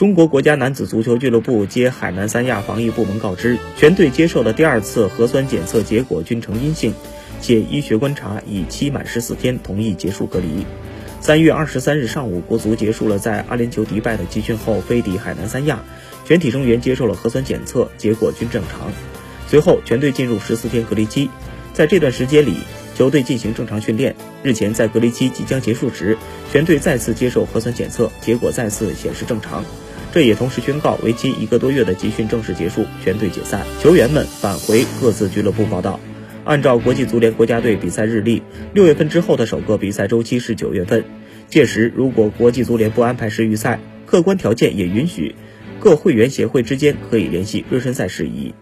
中国国家男子足球俱乐部接海南三亚防疫部门告知，全队接受的第二次核酸检测结果均呈阴性，且医学观察已期满十四天，同意结束隔离。三月二十三日上午，国足结束了在阿联酋迪拜的集训后，飞抵海南三亚，全体成员接受了核酸检测，结果均正常。随后，全队进入十四天隔离期，在这段时间里，球队进行正常训练。日前，在隔离期即将结束时，全队再次接受核酸检测，结果再次显示正常。这也同时宣告，为期一个多月的集训正式结束，全队解散，球员们返回各自俱乐部报道。按照国际足联国家队比赛日历，六月份之后的首个比赛周期是九月份。届时，如果国际足联不安排世预赛，客观条件也允许，各会员协会之间可以联系热身赛事宜。